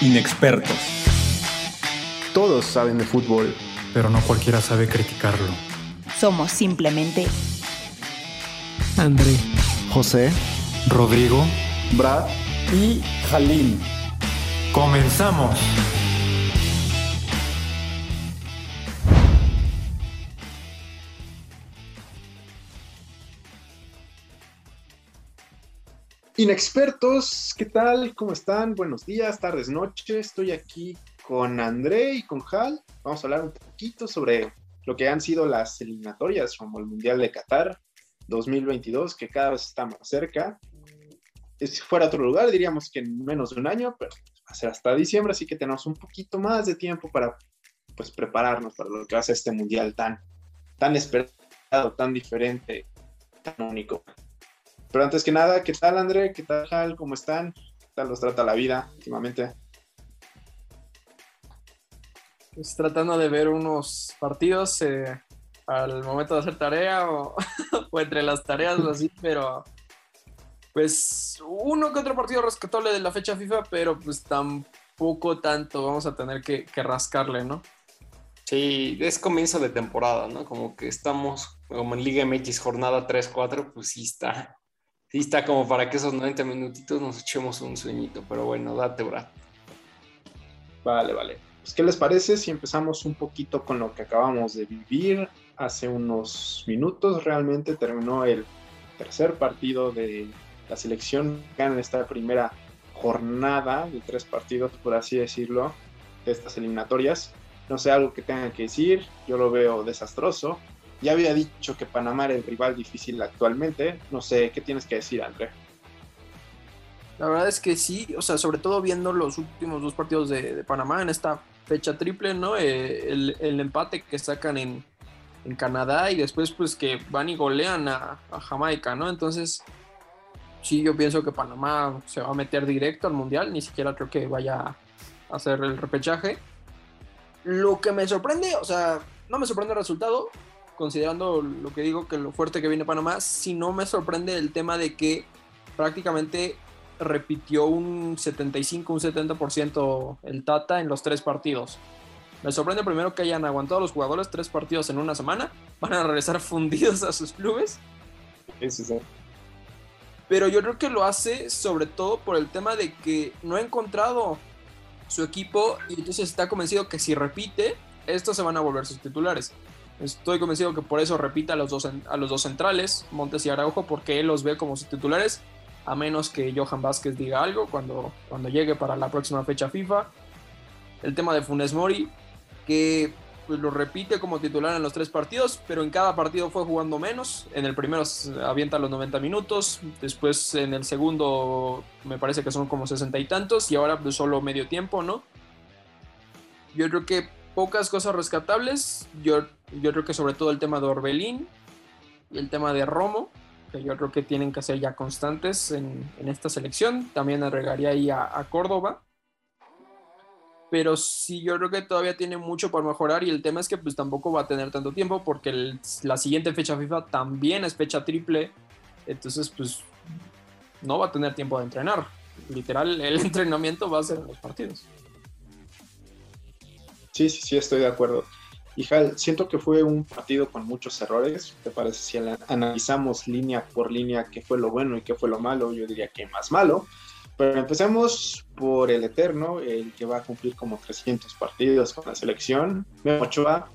Inexpertos. Todos saben de fútbol, pero no cualquiera sabe criticarlo. Somos simplemente André, José, Rodrigo, Brad y Jalín. ¡Comenzamos! Inexpertos, ¿qué tal? ¿Cómo están? Buenos días, tardes, noches. Estoy aquí con André y con Hal. Vamos a hablar un poquito sobre lo que han sido las eliminatorias como el Mundial de Qatar 2022, que cada vez está más cerca. Si fuera otro lugar, diríamos que en menos de un año, pero va a hasta diciembre, así que tenemos un poquito más de tiempo para pues, prepararnos para lo que va a ser este Mundial tan, tan esperado, tan diferente, tan único. Pero antes que nada, ¿qué tal André? ¿Qué tal Hal? ¿Cómo están? ¿Qué tal los trata la vida últimamente? Pues tratando de ver unos partidos eh, al momento de hacer tarea o, o, entre las tareas o así, pero pues uno que otro partido rescatable de la fecha FIFA, pero pues tampoco tanto vamos a tener que, que rascarle, ¿no? Sí, es comienzo de temporada, ¿no? Como que estamos como en Liga MX jornada 3-4, pues sí está sí está como para que esos 90 minutitos nos echemos un sueñito, pero bueno, date, Brad. Vale, vale. Pues, ¿qué les parece si empezamos un poquito con lo que acabamos de vivir? Hace unos minutos realmente terminó el tercer partido de la selección en esta primera jornada de tres partidos, por así decirlo, de estas eliminatorias. No sé, algo que tengan que decir, yo lo veo desastroso. Ya había dicho que Panamá era el rival difícil actualmente. No sé, ¿qué tienes que decir, André? La verdad es que sí, o sea, sobre todo viendo los últimos dos partidos de, Panamá en esta fecha triple, ¿no? Eh, el, el, empate que sacan en, en, Canadá y después pues que van y golean a, Jamaica, ¿no? Entonces, sí, yo pienso que Panamá se va a meter directo al Mundial, ni siquiera creo que vaya a hacer el repechaje. Lo que me sorprende, o sea, no me sorprende el resultado, considerando lo que digo, que lo fuerte que viene Panamá, si no me sorprende el tema de que prácticamente repitió un 75, un 70% el Tata en los tres partidos. Me sorprende primero que hayan aguantado los jugadores tres partidos en una semana. Van a regresar fundidos a sus clubes. Sí, sí. Pero yo creo que lo hace sobre todo por el tema de que no ha encontrado su equipo y entonces está convencido que si repite, estos se van a volver sus titulares. Estoy convencido que por eso repita a los dos, a los dos centrales, Montes y Araujo, porque él los ve como sus titulares, a menos que Johan Vázquez diga algo cuando, cuando llegue para la próxima fecha FIFA. El tema de Funes Mori, que pues, lo repite como titular en los tres partidos, pero en cada partido fue jugando menos. En el primero avienta los 90 minutos, después en el segundo me parece que son como 60 y tantos, y ahora pues, solo medio tiempo, ¿no? Yo creo que pocas cosas rescatables. Yo, yo creo que sobre todo el tema de Orbelín y el tema de Romo, que yo creo que tienen que ser ya constantes en, esta selección. También agregaría ahí a, Córdoba. Pero sí, yo creo que todavía tiene mucho por mejorar y el tema es que pues tampoco va a tener tanto tiempo porque la siguiente fecha FIFA también es fecha triple. Entonces pues no va a tener tiempo de entrenar. Literal, el entrenamiento va a ser en los partidos. Sí, sí, sí, estoy de acuerdo. Y siento que fue un partido con muchos errores. ¿Te parece si analizamos línea por línea qué fue lo bueno y qué fue lo malo? Yo diría que más malo. Pero empecemos por el Eterno, el que va a cumplir como 300 partidos con la selección. Ochoa,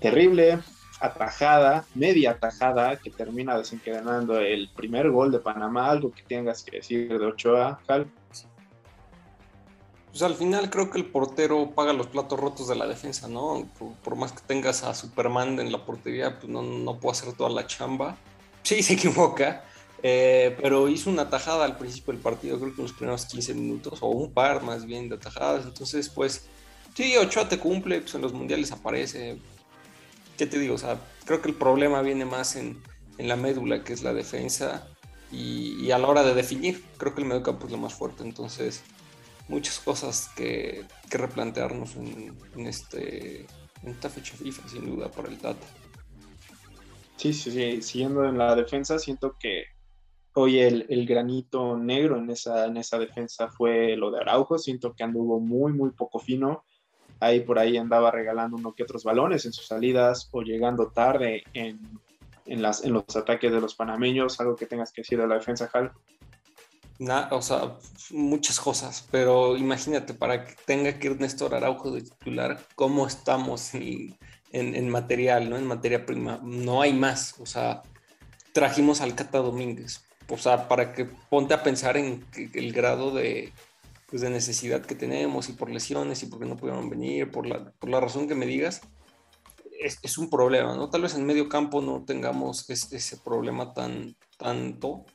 terrible, atajada, media atajada, que termina desencadenando el primer gol de Panamá. Algo que tengas que decir de Ochoa, Hal. Pues al final creo que el portero paga los platos rotos de la defensa, ¿no? Por, más que tengas a Superman en la portería, pues no, no puedo hacer toda la chamba. Sí, se equivoca, eh, pero hizo una tajada al principio del partido, creo que en los primeros 15 minutos, o un par más bien de tajadas. Entonces, pues, sí, Ochoa te cumple, pues en los mundiales aparece. ¿Qué te digo? O sea, creo que el problema viene más en, en la médula, que es la defensa, y, y, a la hora de definir, creo que el mediocampo es lo más fuerte. Entonces, muchas cosas que, replantearnos en, este, en esta fecha FIFA, sin duda, para el Tata. Sí, sí, sí, siguiendo en la defensa, siento que hoy el, granito negro en esa, en esa defensa fue lo de Araujo. Siento que anduvo muy, muy poco fino. Ahí por ahí andaba regalando uno que otros balones en sus salidas o llegando tarde en, en, las, en los ataques de los panameños. Algo que tengas que decir de la defensa, Hal. o sea, muchas cosas, pero imagínate, para que tenga que ir Néstor Araujo de titular, ¿cómo estamos en, en, material, ¿no? En materia prima. No hay más, o sea, trajimos al Cata Domínguez, o sea, para que ponte a pensar en el grado de, pues, de necesidad que tenemos y por lesiones y porque no pudieron venir, por la, por la razón que me digas, es, es, un problema, ¿no? Tal vez en medio campo no tengamos ese, ese problema tan, tanto,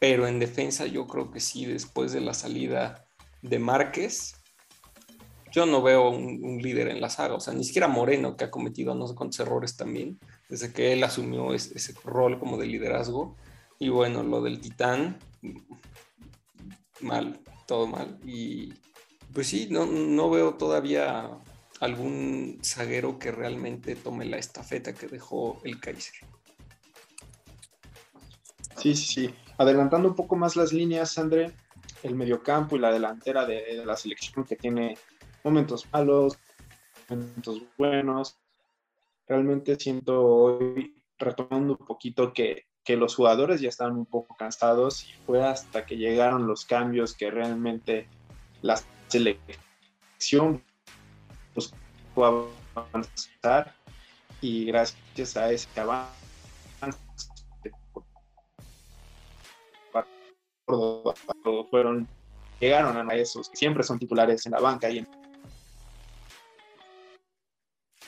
pero en defensa yo creo que sí, después de la salida de Márquez, yo no veo un, líder en la saga, o sea, ni siquiera Moreno, que ha cometido no sé cuántos errores también, desde que él asumió ese, rol como de liderazgo, y bueno, lo del titán, mal, todo mal. Y pues sí, no, no veo todavía algún zaguero que realmente tome la estafeta que dejó el Kaiser. Sí, sí, sí. Adelantando un poco más las líneas, André, el mediocampo y la delantera de, la selección que tiene momentos malos, momentos buenos. Realmente siento hoy, retomando un poquito, que que los jugadores ya estaban un poco cansados y fue hasta que llegaron los cambios que realmente la selección buscó avanzar y gracias a ese avance fueron llegaron a esos que siempre son titulares en la banca y en...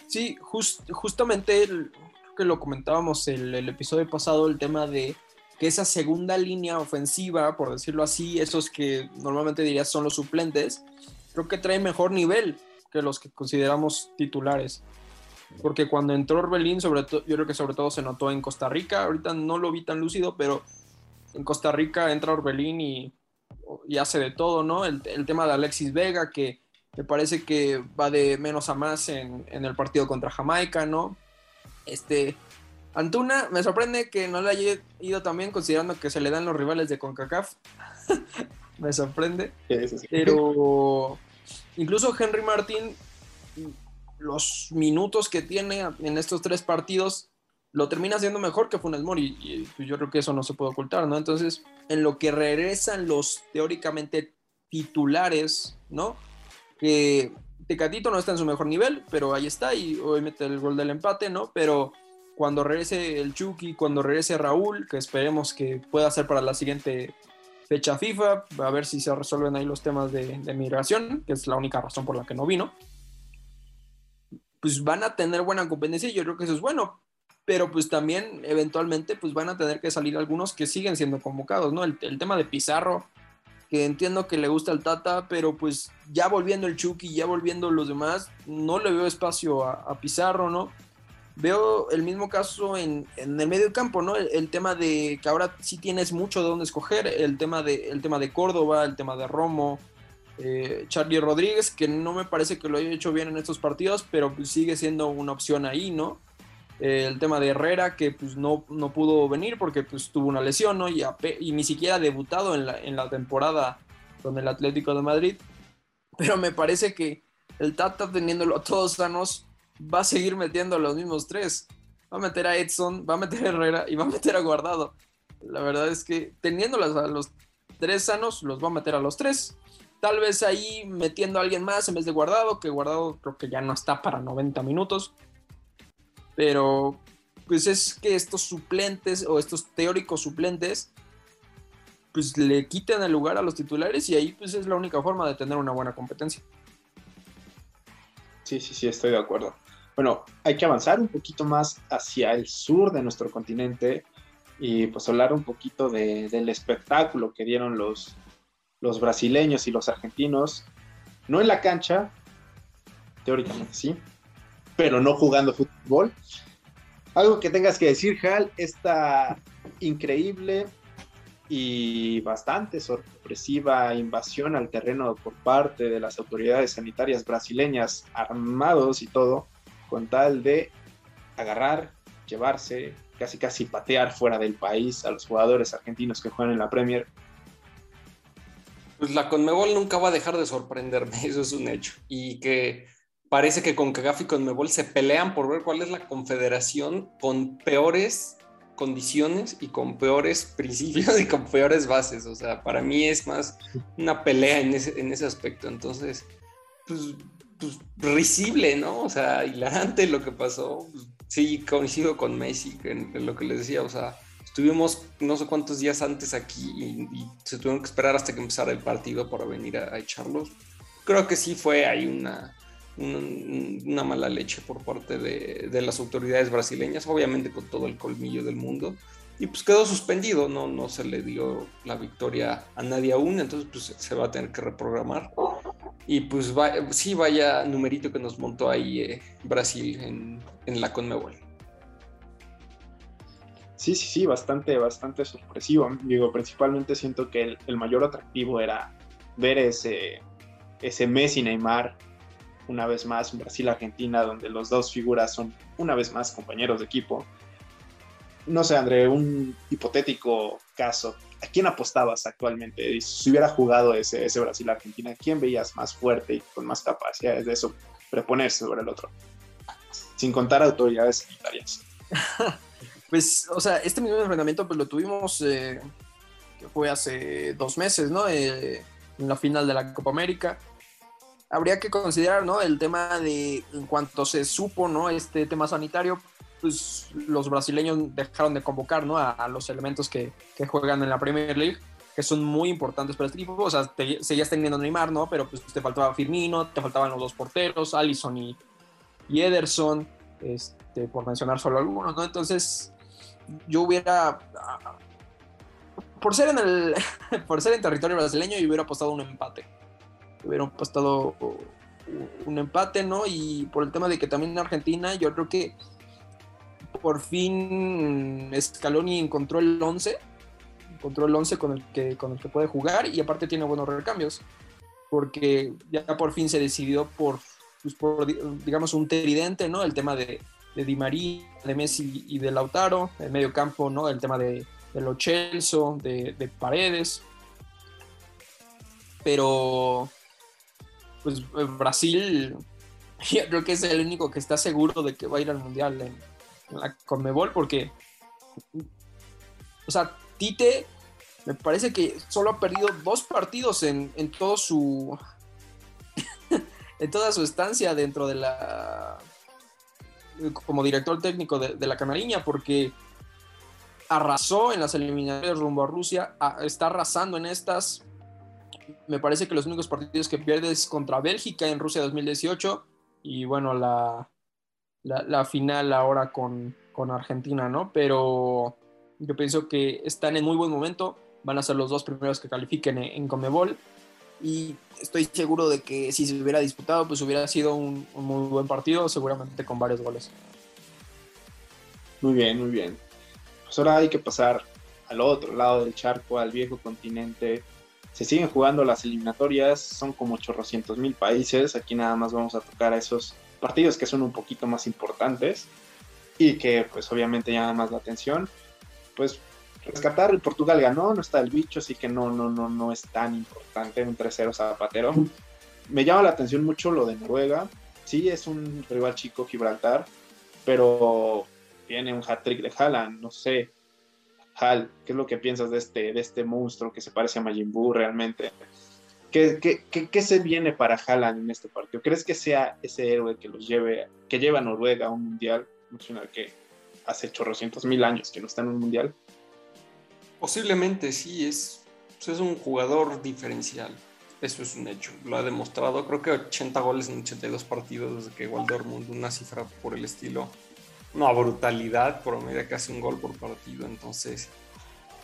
sí just, justamente el, que lo comentábamos el, el episodio pasado, el tema de que esa segunda línea ofensiva, por decirlo así, esos que normalmente dirías son los suplentes, creo que trae mejor nivel que los que consideramos titulares. Porque cuando entró Orbelín, sobre yo creo que sobre todo se notó en Costa Rica, ahorita no lo vi tan lúcido, pero en Costa Rica entra Orbelín y, y hace de todo, ¿no? El, el, tema de Alexis Vega, que me parece que va de menos a más en, en el partido contra Jamaica, ¿no? Este, Antuna, me sorprende que no le haya ido también, considerando que se le dan los rivales de CONCACAF. me sorprende. Sí, sí. Pero incluso Henry Martín, los minutos que tiene en estos tres partidos, lo termina haciendo mejor que Funes Mori. Y, y yo creo que eso no se puede ocultar, ¿no? Entonces, en lo que regresan los teóricamente titulares, ¿no? Que Tecatito no está en su mejor nivel, pero ahí está y hoy mete el gol del empate, ¿no? Pero cuando regrese el Chucky, cuando regrese Raúl, que esperemos que pueda ser para la siguiente fecha FIFA, a ver si se resuelven ahí los temas de, de migración, que es la única razón por la que no vino, pues van a tener buena competencia y yo creo que eso es bueno, pero pues también eventualmente pues van a tener que salir algunos que siguen siendo convocados, ¿no? El, el tema de Pizarro, que entiendo que le gusta el Tata, pero pues ya volviendo el Chucky, ya volviendo los demás, no le veo espacio a, Pizarro, ¿no? Veo el mismo caso en, en el medio campo, ¿no? El, el, tema de que ahora sí tienes mucho de dónde escoger, el tema de, el tema de Córdoba, el tema de Romo, eh, Charlie Rodríguez, que no me parece que lo haya hecho bien en estos partidos, pero pues sigue siendo una opción ahí, ¿no? Eh, el tema de Herrera, que pues no, no pudo venir porque pues tuvo una lesión, ¿no? Y, ni siquiera ha debutado en la, en la temporada con el Atlético de Madrid. Pero me parece que el Tata, teniéndolo a todos sanos, va a seguir metiendo a los mismos tres. Va a meter a Edson, va a meter a Herrera y va a meter a Guardado. La verdad es que teniéndolas a los tres sanos, los va a meter a los tres. Tal vez ahí metiendo a alguien más en vez de Guardado, que Guardado creo que ya no está para 90 minutos. Pero pues es que estos suplentes o estos teóricos suplentes pues le quiten el lugar a los titulares y ahí pues es la única forma de tener una buena competencia. Sí, sí, sí, estoy de acuerdo. Bueno, hay que avanzar un poquito más hacia el sur de nuestro continente y pues hablar un poquito de, del espectáculo que dieron los, los brasileños y los argentinos, no en la cancha, teóricamente sí, pero no jugando fútbol. Algo que tengas que decir, Hal, esta increíble y bastante sorpresiva invasión al terreno por parte de las autoridades sanitarias brasileñas, armados y todo, con tal de agarrar, llevarse casi casi patear fuera del país a los jugadores argentinos que juegan en la Premier. Pues la Conmebol nunca va a dejar de sorprenderme, eso es un hecho. Y que parece que con CONCACAF y Conmebol se pelean por ver cuál es la confederación con peores condiciones y con peores principios y con peores bases. O sea, para mí es más una pelea en ese, en ese aspecto. Entonces, pues, pues risible, ¿no? O sea, hilarante lo que pasó. Pues, sí, coincido con Messi en, en, lo que les decía. O sea, estuvimos no sé cuántos días antes aquí y, y se tuvieron que esperar hasta que empezara el partido para venir a, a echarlos. Creo que sí fue ahí una, una mala leche por parte de, de, las autoridades brasileñas, obviamente con todo el colmillo del mundo. Y pues quedó suspendido, no, no se le dio la victoria a nadie aún, entonces pues se va a tener que reprogramar. Y pues va, sí, vaya numerito que nos montó ahí eh, Brasil en, en, la Conmebol. Sí, sí, sí, bastante, bastante sorpresivo. Digo, principalmente siento que el, el mayor atractivo era ver ese, ese Messi Neymar una vez más, Brasil-Argentina, donde los dos figuras son una vez más compañeros de equipo. No sé, André, un hipotético caso. ¿A quién apostabas actualmente? Si hubiera jugado ese, ese Brasil-Argentina, ¿quién veías más fuerte y con más capacidades de eso preponerse sobre el otro? Sin contar autoridades sanitarias. pues, o sea, este mismo enfrentamiento pues lo tuvimos, eh, que fue hace dos meses, ¿no? Eh, en la final de la Copa América habría que considerar, ¿no? El tema de, en cuanto se supo, ¿no? Este tema sanitario, pues los brasileños dejaron de convocar, ¿no? A, los elementos que, que, juegan en la Premier League, que son muy importantes para este equipo. O sea, te, seguías teniendo Neymar, ¿no? Pero pues te faltaba Firmino, te faltaban los dos porteros, Allison y, Ederson, este, por mencionar solo algunos, ¿no? Entonces, yo hubiera... Por ser en el por ser en territorio brasileño, yo hubiera apostado un empate hubieran apostado un empate, ¿no? Y por el tema de que también en Argentina, yo creo que por fin Scaloni encontró el 11, encontró el 11 con el que, con el que puede jugar y aparte tiene buenos recambios, porque ya por fin se decidió por, pues por digamos, un tridente, ¿no? El tema de, de, Di María, de Messi y de Lautaro, el medio campo, ¿no? El tema de, de Lo Celso, de, de Paredes. Pero pues eh, Brasil yo creo que es el único que está seguro de que va a ir al Mundial en, en la Conmebol porque, o sea, Tite me parece que solo ha perdido dos partidos en, en todo su, en toda su estancia dentro de la, como director técnico de, la Canariña porque arrasó en las eliminatorias rumbo a Rusia, está arrasando en estas, me parece que los únicos partidos que pierde es contra Bélgica en Rusia 2018 y bueno, la, la, final ahora con, con, Argentina, ¿no? Pero yo pienso que están en muy buen momento, van a ser los dos primeros que califiquen en, en Comebol y estoy seguro de que si se hubiera disputado, pues hubiera sido un, un muy buen partido, seguramente con varios goles. Muy bien, muy bien. Pues ahora hay que pasar al otro lado del charco, al viejo continente, se siguen jugando las eliminatorias, son como 800 mil países, aquí nada más vamos a tocar a esos partidos que son un poquito más importantes y que pues obviamente llaman más la atención. Pues rescatar el Portugal ganó, no está el bicho, así que no, no, no, no es tan importante un 3-0 zapatero. Me llama la atención mucho lo de Noruega, sí es un rival chico Gibraltar, pero tiene un hat-trick de Haaland, no sé, Hal, ¿qué es lo que piensas de este, de este monstruo que se parece a Majin Buu realmente? ¿Qué, qué, qué, se viene para Haaland en este partido? ¿Crees que sea ese héroe que los lleve, que lleva a Noruega a un mundial? Mencionar que hace chorrocientos mil años que no está en un mundial. Posiblemente sí, es, es un jugador diferencial. Eso es un hecho. Lo ha demostrado. Creo que 80 goles en 82 partidos desde que Dortmund, una cifra por el estilo una brutalidad, por medio casi un gol por partido. Entonces,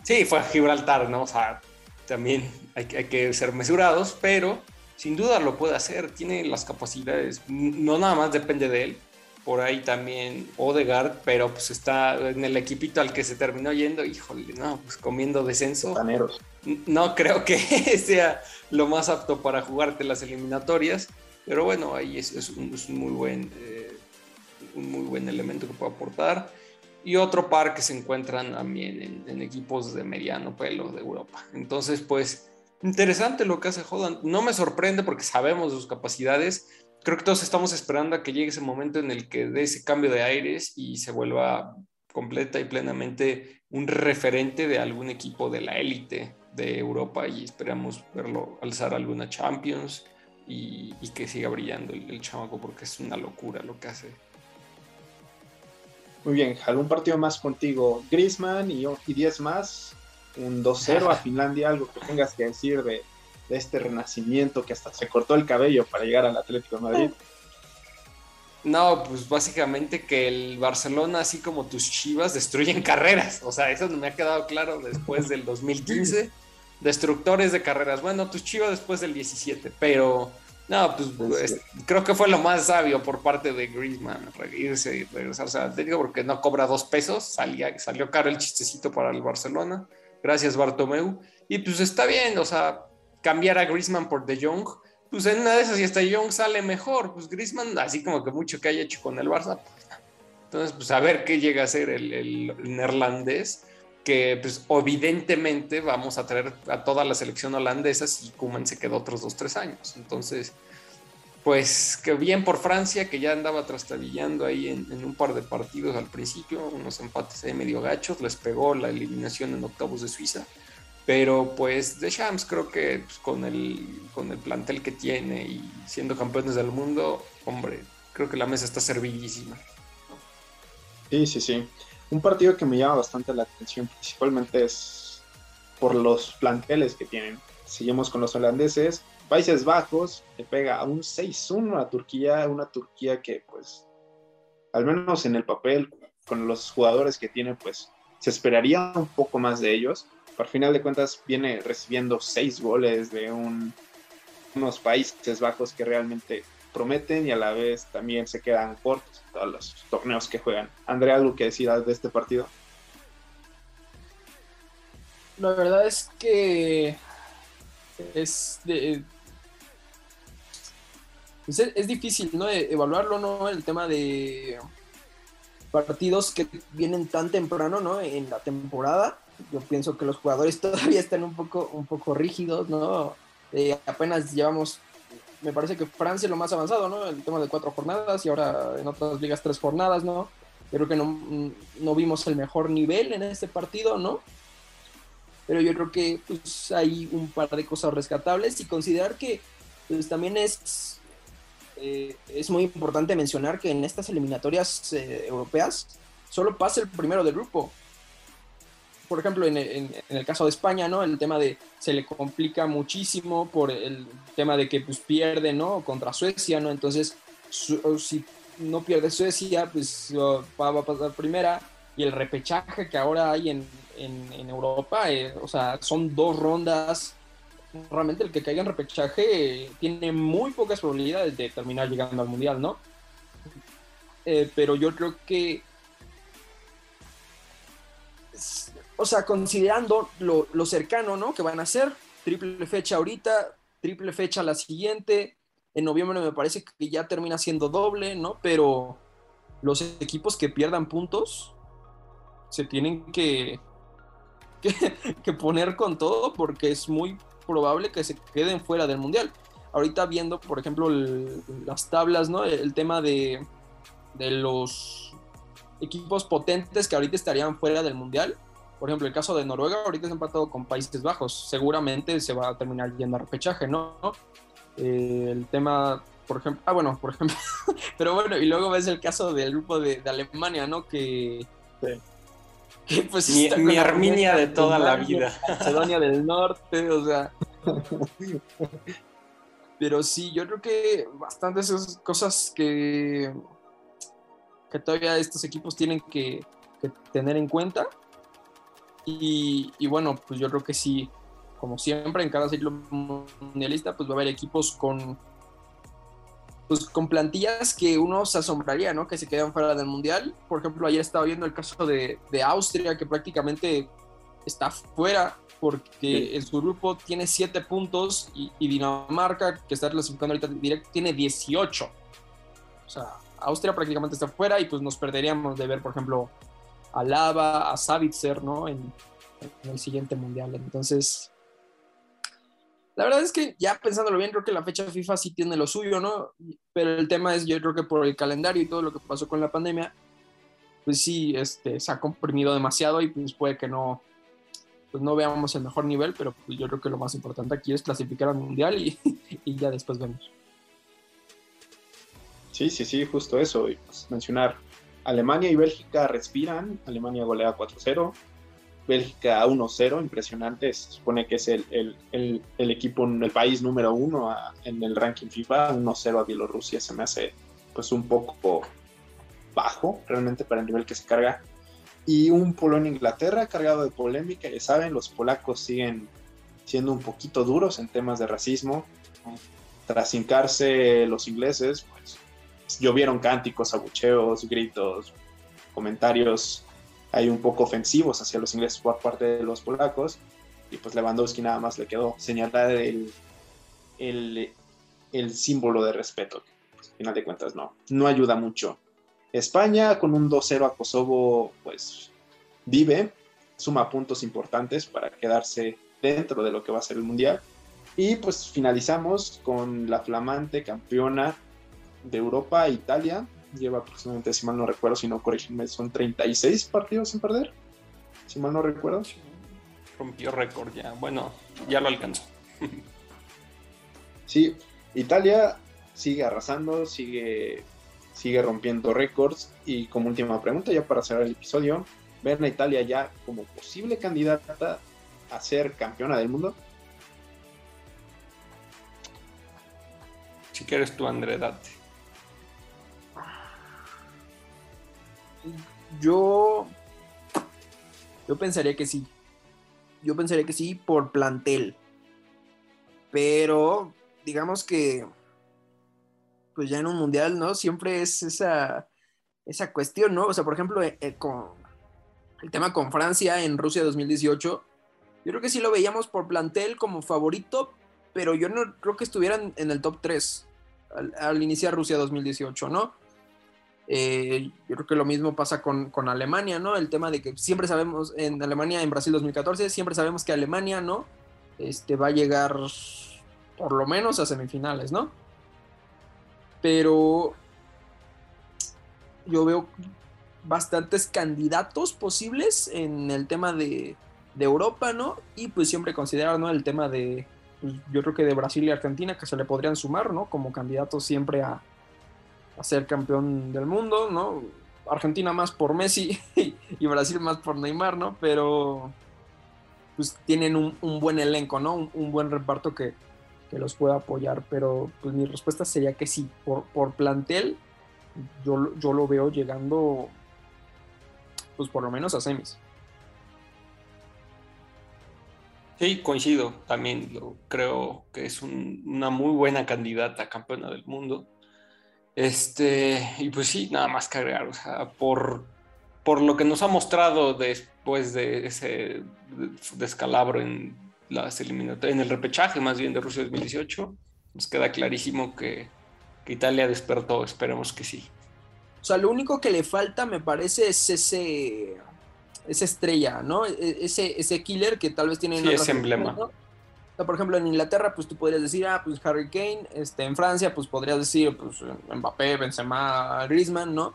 sí, fue a Gibraltar, ¿no? O sea, también hay, hay, que ser mesurados, pero sin duda lo puede hacer, tiene las capacidades, no nada más depende de él. Por ahí también Odegaard, pero pues está en el equipito al que se terminó yendo, híjole, no, pues comiendo descenso. Taneros. No creo que sea lo más apto para jugarte las eliminatorias, pero bueno, ahí es, es, un, es un, muy buen eh, un muy buen elemento que puede aportar. y otro par que se encuentran también en, en equipos de mediano pelo de Europa. Entonces, pues, interesante lo que hace Holland. No me sorprende porque sabemos sus capacidades. Creo que todos estamos esperando a que llegue ese momento en el que dé ese cambio de aires y se vuelva completa y plenamente un referente de algún equipo de la élite de Europa y esperamos verlo alzar alguna Champions y, y que siga brillando el, el chamaco porque es una locura lo que hace. Muy bien, Hal, un partido más contigo. Griezmann y, y 10 más. Un 2-0 a Finlandia, algo que tengas que decir de, de, este renacimiento que hasta se cortó el cabello para llegar al Atlético de Madrid. No, pues básicamente que el Barcelona, así como tus chivas, destruyen carreras. O sea, eso no me ha quedado claro después del 2015. Destructores de carreras. Bueno, tus chivas después del 17, pero no, pues, pues creo que fue lo más sabio por parte de Griezmann, irse y regresar. O sea, te digo porque no cobra dos pesos, salía, salió caro el chistecito para el Barcelona. Gracias, Bartomeu. Y pues está bien, o sea, cambiar a Griezmann por De Jong, pues en una de esas y hasta De Jong sale mejor. Pues Griezmann, así como que mucho que haya hecho con el Barça. Pues, entonces, pues a ver qué llega a ser el neerlandés que pues evidentemente vamos a traer a toda la selección holandesa si Koeman se quedó otros dos, tres años. Entonces, pues que bien por Francia, que ya andaba trastabillando ahí en, un par de partidos al principio, unos empates ahí medio gachos, les pegó la eliminación en octavos de Suiza. Pero pues Deschamps creo que pues, con, el, con el plantel que tiene y siendo campeones del mundo, hombre, creo que la mesa está servidísima. Sí, sí, sí un partido que me llama bastante la atención, principalmente es por los planteles que tienen. Seguimos con los holandeses. Países Bajos le pega a un 6-1 a Turquía, una Turquía que pues al menos en el papel con los jugadores que tiene pues se esperaría un poco más de ellos. Por final de cuentas viene recibiendo seis goles de un, unos Países Bajos que realmente prometen y a la vez también se quedan cortos en todos los torneos que juegan. Andrea, ¿algo que decir de este partido? La verdad es que es, de, es, es, difícil ¿no? evaluarlo, ¿no? El tema de partidos que vienen tan temprano ¿no? en la temporada. Yo pienso que los jugadores todavía están un poco, un poco rígidos, ¿no? Eh, apenas llevamos me parece que Francia es lo más avanzado, ¿no? El tema de cuatro jornadas y ahora en otras ligas tres jornadas, ¿no? Creo que no, no vimos el mejor nivel en este partido, ¿no? Pero yo creo que pues, hay un par de cosas rescatables y considerar que pues, también es, eh, es muy importante mencionar que en estas eliminatorias eh, europeas solo pasa el primero del grupo por ejemplo, en, en, el caso de España, ¿no? El tema de se le complica muchísimo por el tema de que pues pierde, ¿no? Contra Suecia, ¿no? Entonces, si no pierde Suecia, pues va, va, a pasar primera. Y el repechaje que ahora hay en, en Europa, eh, o sea, son dos rondas. Realmente el que caiga en repechaje eh, tiene muy pocas probabilidades de terminar llegando al Mundial, ¿no? Eh, pero yo creo que o sea, considerando lo, cercano, ¿no? Que van a ser, triple fecha ahorita, triple fecha la siguiente, en noviembre me parece que ya termina siendo doble, ¿no? Pero los equipos que pierdan puntos se tienen que, que, poner con todo porque es muy probable que se queden fuera del Mundial. Ahorita viendo, por ejemplo, el, las tablas, ¿no? El tema de, de los equipos potentes que ahorita estarían fuera del Mundial por ejemplo, el caso de Noruega ahorita es empatado con Países Bajos. Seguramente se va a terminar yendo a repechaje, ¿no? Eh, el tema, por ejemplo, ah, bueno, por ejemplo, pero bueno, y luego ves el caso del grupo de, de Alemania, ¿no? Que, sí. que pues mi, mi Arminia de toda Alemania, la vida. Macedonia del Norte, o sea. Pero sí, yo creo que bastantes esas cosas que, que todavía estos equipos tienen que, que tener en cuenta y, y, bueno, pues yo creo que sí, como siempre en cada ciclo mundialista, pues va a haber equipos con, pues con plantillas que uno se asombraría, ¿no? Que se quedan fuera del mundial. Por ejemplo, ayer estaba viendo el caso de, de Austria, que prácticamente está fuera porque sí. en su grupo tiene 7 puntos y, y, Dinamarca, que está clasificando ahorita directo, tiene 18. O sea, Austria prácticamente está fuera y pues nos perderíamos de ver, por ejemplo, a Lava, a Savitzer, ¿no? En, el siguiente mundial. Entonces, la verdad es que ya pensándolo bien, creo que la fecha FIFA sí tiene lo suyo, ¿no? Pero el tema es, yo creo que por el calendario y todo lo que pasó con la pandemia, pues sí, este, se ha comprimido demasiado y pues puede que no, pues no veamos el mejor nivel, pero pues yo creo que lo más importante aquí es clasificar al mundial y, y ya después vemos. Sí, sí, sí, justo eso. Y pues mencionar, Alemania y Bélgica respiran, Alemania golea 4-0, Bélgica 1-0, impresionante, se supone que es el, el, el, equipo, el país número uno en el ranking FIFA, 1-0 a Bielorrusia se me hace pues un poco bajo realmente para el nivel que se carga. Y un Polonia-Inglaterra cargado de polémica, ya saben, los polacos siguen siendo un poquito duros en temas de racismo. Tras hincarse los ingleses, pues llovieron cánticos, abucheos, gritos, comentarios hay un poco ofensivos hacia los ingleses por parte de los polacos. Y pues Lewandowski nada más le quedó señalar el, el, el símbolo de respeto. Pues, al final de cuentas no, no ayuda mucho. España con un 2-0 a Kosovo pues vive, suma puntos importantes para quedarse dentro de lo que va a ser el Mundial. Y pues finalizamos con la flamante campeona de Europa, Italia, lleva aproximadamente, si mal no recuerdo, si no corrígeme, son 36 partidos sin perder, si mal no recuerdo. Rompió récord ya, bueno, ya lo alcanzó. sí, Italia sigue arrasando, sigue, sigue rompiendo récords y como última pregunta, ya para cerrar el episodio, ¿ven a Italia ya como posible candidata a ser campeona del mundo? Si quieres tú, André, date. Yo. Yo pensaría que sí. Yo pensaría que sí por plantel. Pero, digamos que. Pues ya en un mundial, ¿no? Siempre es esa. Esa cuestión, ¿no? O sea, por ejemplo, eh, eh, con el tema con Francia en Rusia 2018. Yo creo que sí lo veíamos por plantel como favorito, pero yo no creo que estuvieran en el top 3 al, al iniciar Rusia 2018, ¿no? Eh, yo creo que lo mismo pasa con, con, Alemania, ¿no? El tema de que siempre sabemos, en Alemania, en Brasil 2014, siempre sabemos que Alemania, ¿no? Este, va a llegar por lo menos a semifinales, ¿no? Pero yo veo bastantes candidatos posibles en el tema de, de Europa, ¿no? Y pues siempre considerar, ¿no? El tema de, pues, yo creo que de Brasil y Argentina, que se le podrían sumar, ¿no? Como candidatos siempre a, ser campeón del mundo, ¿no? Argentina más por Messi y Brasil más por Neymar, ¿no? Pero pues tienen un, buen elenco, ¿no? Un, buen reparto que, que, los pueda apoyar, pero pues mi respuesta sería que sí, por, por plantel yo, yo lo veo llegando pues por lo menos a semis. Sí, coincido, también creo que es un, una muy buena candidata a campeona del mundo. Este, y pues sí, nada más que agregar, o sea, por, por lo que nos ha mostrado después de ese descalabro en las eliminatorias, en el repechaje más bien de Rusia 2018, nos queda clarísimo que, que, Italia despertó, esperemos que sí. O sea, lo único que le falta, me parece, es ese esa estrella, ¿no? Ese, ese killer que tal vez tiene sí, ese emblema. Por ejemplo, en Inglaterra, pues tú podrías decir, ah, pues Harry Kane, este, en Francia, pues podrías decir, pues Mbappé, Benzema, Griezmann, ¿no?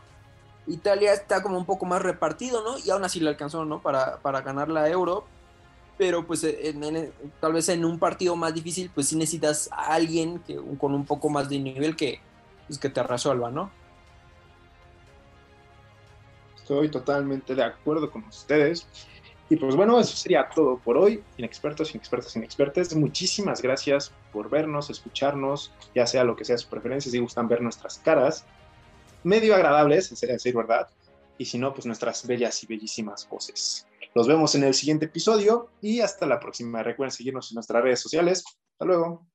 Italia está como un poco más repartido, ¿no? Y aún así le alcanzó, ¿no? Para, para ganar la Euro, pero pues tal vez en un partido más difícil, pues sí necesitas a alguien que, con un poco más de nivel que, pues, que te resuelva, ¿no? Estoy totalmente de acuerdo con ustedes. Y pues bueno, eso sería todo por hoy. Inexpertos, inexpertas, inexpertes. Muchísimas gracias por vernos, escucharnos, ya sea lo que sea su preferencia, si gustan ver nuestras caras. Medio agradables, sería decir verdad. Y si no, pues nuestras bellas y bellísimas voces. Los vemos en el siguiente episodio y hasta la próxima. Recuerden seguirnos en nuestras redes sociales. Hasta luego.